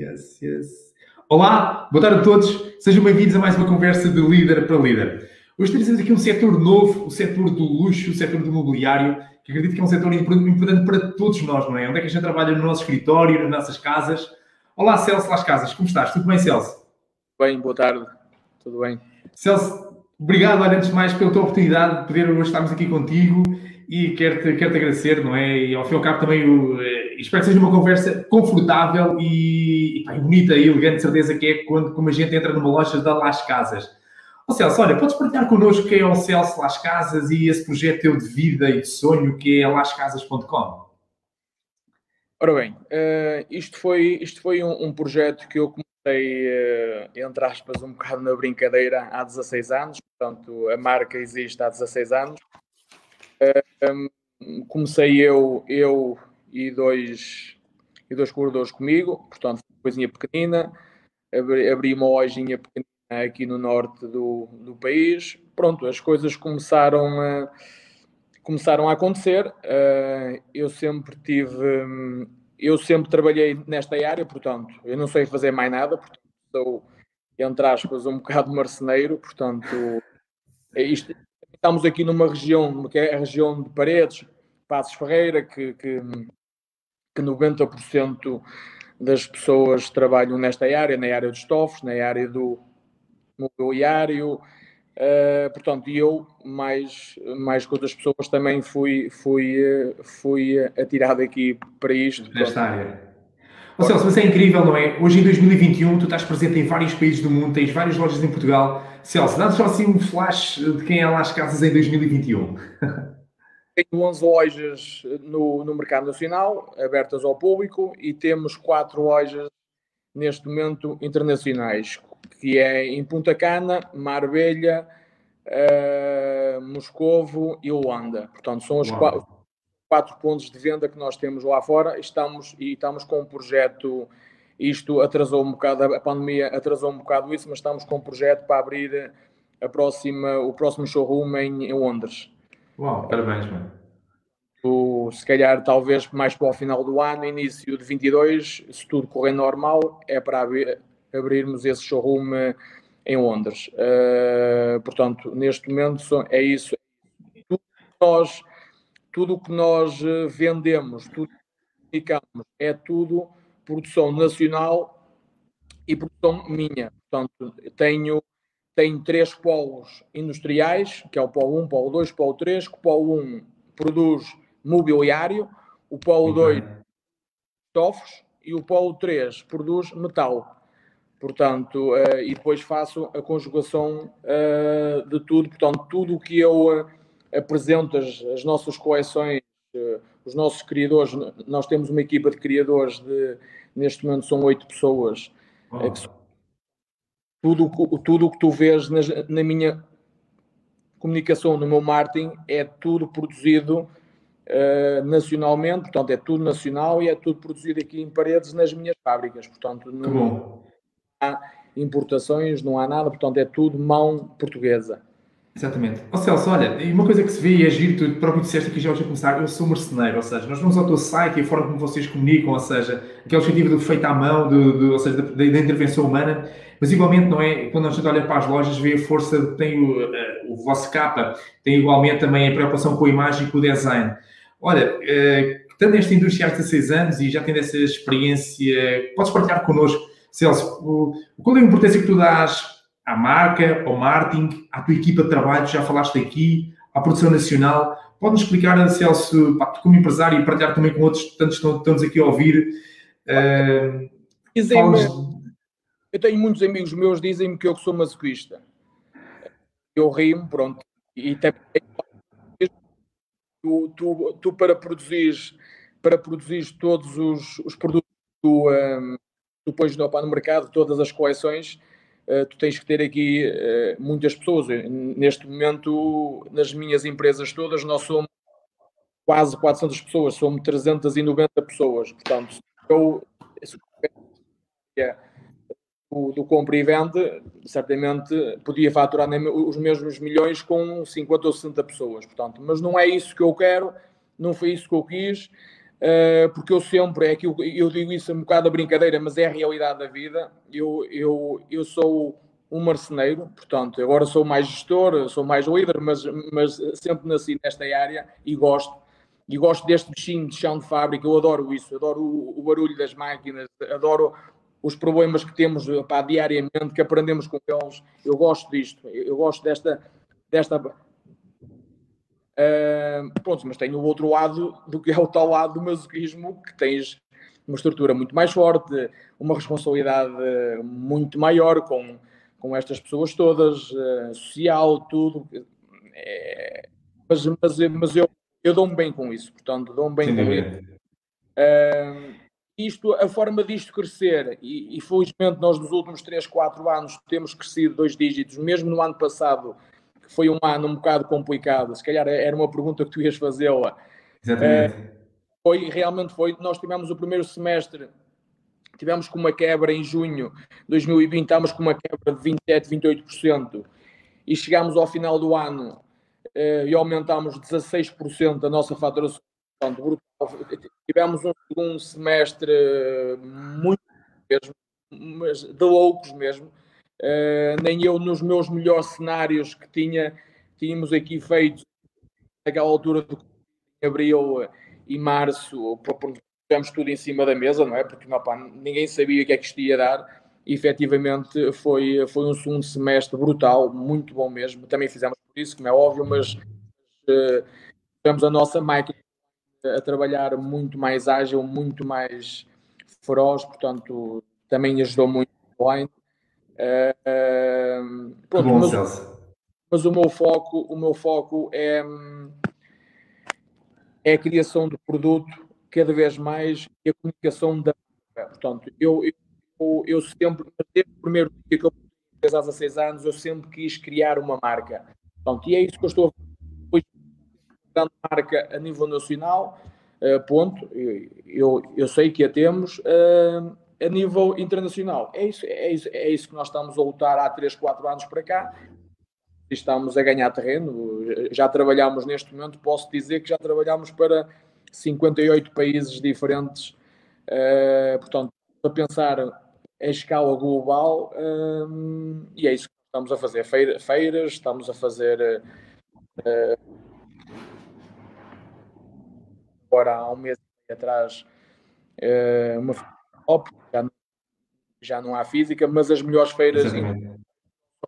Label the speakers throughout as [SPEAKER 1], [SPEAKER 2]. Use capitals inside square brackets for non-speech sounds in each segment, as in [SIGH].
[SPEAKER 1] Yes, yes. Olá, boa tarde a todos. Sejam bem-vindos a mais uma conversa de líder para líder. Hoje trazemos aqui um setor novo, o setor do luxo, o setor do imobiliário, que acredito que é um setor importante para todos nós, não é? Onde é que a gente trabalha no nosso escritório, nas nossas casas. Olá, Celso Las Casas, como estás? Tudo bem, Celso?
[SPEAKER 2] Bem, boa tarde. Tudo bem.
[SPEAKER 1] Celso, obrigado, antes de mais, pela tua oportunidade de poder hoje estarmos aqui contigo e quero-te quero -te agradecer, não é? E ao fim e ao cabo também o, eh, espero que seja uma conversa confortável e, pá, bonita e elegante, certeza que é quando como a gente entra numa loja da Las Casas. Ó Celso, olha, podes partilhar connosco quem é o Celso Las Casas e esse projeto teu de vida e de sonho que é lascasas.com?
[SPEAKER 2] Ora bem, uh, isto foi, isto foi um, um, projeto que eu comecei, uh, entre aspas, um bocado na brincadeira há 16 anos, portanto a marca existe há 16 anos um, comecei eu, eu e dois, e dois corredores comigo, portanto, coisinha pequenina, abri, abri uma lojinha pequenina aqui no norte do, do país. Pronto, as coisas começaram a, começaram a acontecer. Uh, eu sempre tive, eu sempre trabalhei nesta área, portanto, eu não sei fazer mais nada, portanto, sou, entre aspas, um bocado marceneiro, portanto, é isto, estamos aqui numa região, que é a região de Paredes, Passos Ferreira, que, que, que 90% das pessoas trabalham nesta área, na área dos estofos, na área do mobiliário. Uh, portanto, eu, mais, mais que outras pessoas, também fui, fui, fui atirado aqui para isto.
[SPEAKER 1] Nesta área. Ô Celso, mas é incrível, não é? Hoje em 2021 tu estás presente em vários países do mundo, tens várias lojas em Portugal. Celso, dá-nos só assim um flash de quem é lá as casas em 2021. [LAUGHS]
[SPEAKER 2] Tenho 11 lojas no, no mercado nacional, abertas ao público, e temos quatro lojas neste momento internacionais, que é em Punta Cana, Marbella, uh, Moscovo e Luanda. Portanto, são os quatro quatro pontos de venda que nós temos lá fora estamos, e estamos com um projeto. Isto atrasou um bocado, a pandemia atrasou um bocado isso, mas estamos com um projeto para abrir a próxima, o próximo showroom em, em Londres.
[SPEAKER 1] Uau, parabéns, mano.
[SPEAKER 2] O, se calhar, talvez mais para o final do ano, início de 22, se tudo correr normal, é para abrir, abrirmos esse showroom eh, em Londres. Uh, portanto, neste momento é isso. Tudo nós tudo o que nós eh, vendemos, tudo que comunicamos, é tudo produção nacional e produção minha. Portanto, tenho, tenho três polos industriais, que é o polo 1, polo 2, polo 3. O polo 1 produz mobiliário, o polo 2 estofos e o polo 3 produz metal. Portanto, uh, e depois faço a conjugação uh, de tudo. Portanto, tudo o que eu... Uh, apresento as, as nossas coleções, os nossos criadores. Nós temos uma equipa de criadores de, neste momento são oito pessoas. Oh. Que, tudo, tudo o que tu vês nas, na minha comunicação, no meu marketing, é tudo produzido uh, nacionalmente, portanto, é tudo nacional e é tudo produzido aqui em paredes nas minhas fábricas. Portanto, não há importações, não há nada, portanto, é tudo mão portuguesa.
[SPEAKER 1] Exatamente. Ó oh, Celso, olha, e uma coisa que se vê e é giro, tu próprio disseste aqui já hoje a começar, eu sou merceneiro, ou seja, nós vamos ao teu site e a forma como vocês comunicam, ou seja, aquele objetivo do feito à mão, do, do, ou seja, da, da, intervenção humana, mas igualmente, não é? Quando a gente olha para as lojas, vê a força, tem o, uh, o vosso capa, tem igualmente também a preocupação com a imagem e com o design. Olha, uh, estando nesta indústria há 16 anos e já tendo essa experiência, podes partilhar connosco, Celso, o, qual é a importância que tu dás à marca, ao marketing, à tua equipa de trabalho, já falaste aqui, à produção nacional. Pode-nos explicar, Celso, pá, como empresário e partilhar também com outros tantos que estamos aqui a ouvir. Uh,
[SPEAKER 2] eu tenho muitos amigos meus dizem-me que eu sou masoquista. Eu rimo, pronto. E até tu, tu, tu para produzir para produzir todos os, os produtos que tu, um, tu pões no, no mercado, todas as coleções, tu tens que ter aqui uh, muitas pessoas. Neste momento, nas minhas empresas todas, nós somos quase 400 pessoas, somos 390 pessoas. Portanto, eu do, do compra e vende, certamente podia faturar os mesmos milhões com 50 ou 60 pessoas. Portanto, mas não é isso que eu quero, não foi isso que eu quis. Uh, porque eu sempre, é que eu, eu, digo isso um bocado a brincadeira, mas é a realidade da vida. Eu, eu, eu sou um marceneiro, portanto, agora sou mais gestor, sou mais líder, mas, mas sempre nasci nesta área e gosto. E gosto deste bichinho de chão de fábrica, eu adoro isso, adoro o, o barulho das máquinas, adoro os problemas que temos pá, diariamente, que aprendemos com eles. Eu gosto disto, eu gosto desta. desta uh, pronto, mas tenho o outro lado do que é o tal lado do masoquismo, que tens uma estrutura muito mais forte, uma responsabilidade muito maior com, com estas pessoas todas, uh, social, tudo. É, mas, mas, mas eu, eu dou-me bem com isso, portanto, dou-me bem Sim, com isso. Uh, isto, a forma disto crescer, e, e felizmente nós nos últimos 3, 4 anos temos crescido dois dígitos, mesmo no ano passado, foi um ano um bocado complicado, se calhar era uma pergunta que tu ias fazê-la.
[SPEAKER 1] Exatamente. É,
[SPEAKER 2] foi, realmente foi, nós tivemos o primeiro semestre, tivemos com uma quebra em junho de 2020, estávamos com uma quebra de 27, 28%, e chegámos ao final do ano eh, e aumentámos 16% a nossa faturação Portanto. Tivemos um segundo semestre muito mesmo, mas de loucos mesmo. Uh, nem eu, nos meus melhores cenários que tinha, tínhamos aqui feito naquela altura de abril e março, tivemos tudo em cima da mesa, não é? Porque não, pá, ninguém sabia o que é que isto ia dar. E, efetivamente, foi, foi um segundo semestre brutal, muito bom mesmo. Também fizemos por isso, como é óbvio, mas uh, tivemos a nossa máquina a trabalhar muito mais ágil, muito mais feroz, portanto, também ajudou muito online. Uh,
[SPEAKER 1] pronto, bom, mas,
[SPEAKER 2] mas, o meu foco, o meu foco é, é a criação do produto cada vez mais e a comunicação da Portanto, eu, eu, eu sempre, desde o primeiro dia que eu fiz há 16 anos, eu sempre quis criar uma marca. Portanto, e é isso que eu estou a grande marca a nível nacional, uh, ponto. Eu, eu sei que a temos uh, a nível internacional. É isso, é, isso, é isso que nós estamos a lutar há 3, 4 anos para cá. Estamos a ganhar terreno. Já trabalhamos neste momento, posso dizer que já trabalhamos para 58 países diferentes. Uh, portanto, a pensar em escala global, e é isso que estamos a fazer. feiras, estamos a fazer uh, agora há um mês atrás uma top, já, não, já não há física, mas as melhores feiras em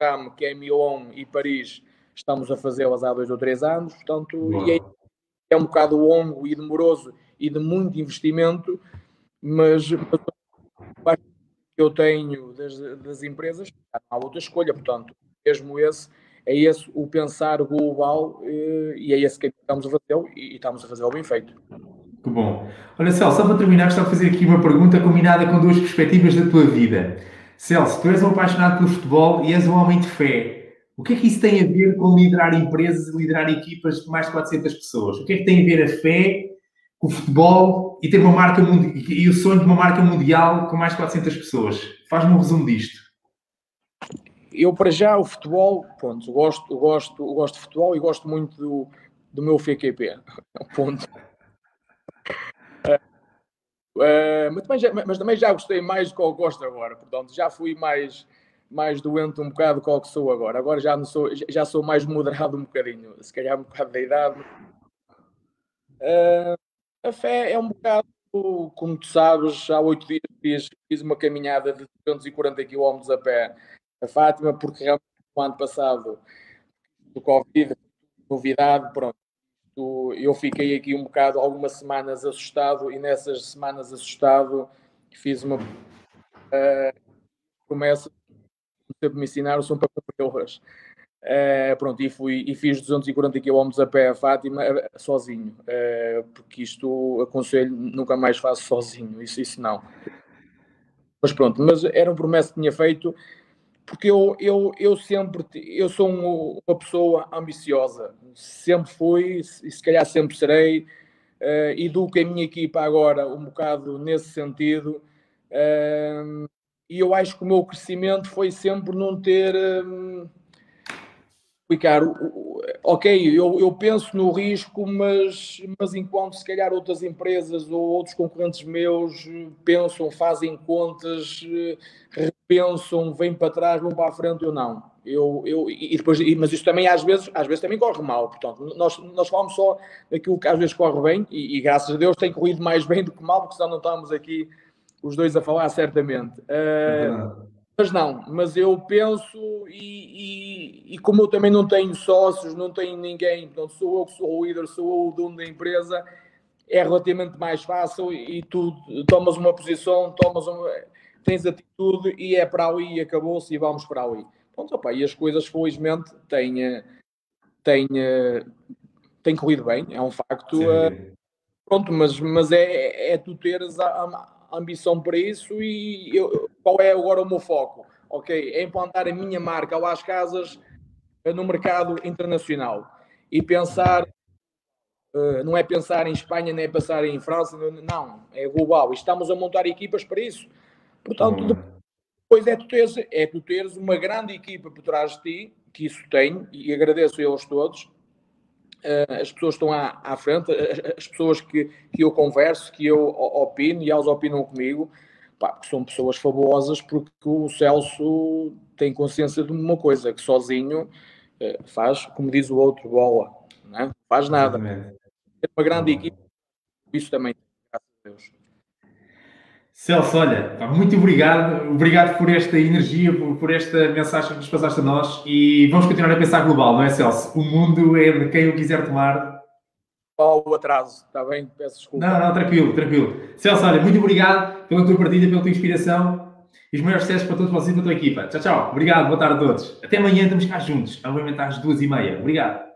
[SPEAKER 2] Ramo, que é Milan e Paris, estamos a fazê-las há dois ou três anos, portanto, é, um bocado longo e demoroso e de muito investimento, mas, que eu tenho das, das empresas, não há outra escolha, portanto, mesmo esse é esse o pensar global eh, e é esse que estamos a fazer e estamos a fazê-lo bem feito.
[SPEAKER 1] Que bom. Olha, Celso, só para terminar, gostava de fazer aqui uma pergunta combinada com duas perspectivas da tua vida. Celso, tu és um apaixonado pelo futebol e és um homem de fé. O que é que isso tem a ver com liderar empresas e liderar equipas de mais de 400 pessoas? O que é que tem a ver a fé com o futebol e ter uma marca e o sonho de uma marca mundial com mais de 400 pessoas? Faz-me um resumo disto
[SPEAKER 2] eu para já o futebol, pronto, gosto, gosto, gosto de futebol e gosto muito do, do meu FQP, [LAUGHS] ponto. Uh, mas, também já, mas também já gostei mais do que eu gosto agora, portanto, já fui mais, mais doente um bocado do que sou agora. Agora já, sou, já sou mais moderado um bocadinho, se calhar um bocado da idade. Uh, a fé é um bocado, como tu sabes, há oito dias fiz uma caminhada de 240 km a pé a Fátima, porque realmente no ano passado do Covid, novidade, pronto. Eu fiquei aqui um bocado, algumas semanas assustado, e nessas semanas assustado fiz uma uh, promessa, sempre me ensinaram, são para cumpri-las. Uh, pronto, e, fui, e fiz 240 km a pé a Fátima uh, sozinho, uh, porque isto aconselho, nunca mais faço sozinho, isso, isso não. Mas pronto, mas era uma promessa que tinha feito porque eu, eu, eu sempre eu sou um, uma pessoa ambiciosa, sempre fui e se calhar sempre serei, uh, educo a minha equipa agora um bocado nesse sentido, uh, e eu acho que o meu crescimento foi sempre não ter. Um, explicar, ok, eu, eu penso no risco, mas, mas enquanto se calhar outras empresas ou outros concorrentes meus pensam, fazem contas, repensam, vêm para trás, vão para a frente, eu não. Eu, eu, e depois, mas isso também às vezes, às vezes também corre mal. Portanto, nós, nós falamos só daquilo que às vezes corre bem, e, e graças a Deus tem corrido mais bem do que mal, porque senão não estamos aqui os dois a falar certamente. Uh, mas não, mas eu penso, e, e, e, como eu também não tenho sócios, não tenho ninguém, portanto, sou eu que sou o líder, sou eu o dono da empresa, é relativamente mais fácil e tu tomas uma posição, tomas uma, tens atitude e é para ali, acabou-se e vamos para ali. Pronto, opa, e as coisas, felizmente, têm, têm, têm corrido bem, é um facto. Uh, pronto, mas, mas é, é tu teres a, a ambição para isso e eu, qual é agora o meu foco? Ok, é implantar a minha marca lá às casas eh, no mercado internacional e pensar, uh, não é pensar em Espanha, nem é pensar em França, não, é global. Estamos a montar equipas para isso. Portanto, depois é tu, teres, é tu teres uma grande equipa por trás de ti, que isso tem, e agradeço a eles todos, as pessoas estão à, à frente, as pessoas que, que eu converso, que eu opino e elas opinam comigo, pá, que são pessoas fabulosas, porque o Celso tem consciência de uma coisa, que sozinho faz, como diz o outro, bola, não é? faz nada. É uma grande equipe, isso também, graças a Deus.
[SPEAKER 1] Celso, olha, muito obrigado, obrigado por esta energia, por, por, esta mensagem que nos passaste a nós e vamos continuar a pensar global, não é, Celso? O mundo é de quem o quiser tomar.
[SPEAKER 2] Qual o atraso, está bem? Peço desculpa.
[SPEAKER 1] Não, não, tranquilo, tranquilo. Celso, olha, muito obrigado pela tua partida, pela tua inspiração e os maiores sucessos para todos vocês e para a tua equipa. Tchau, tchau. Obrigado, boa tarde a todos. Até amanhã estamos cá juntos, obviamente às duas e meia. Obrigado.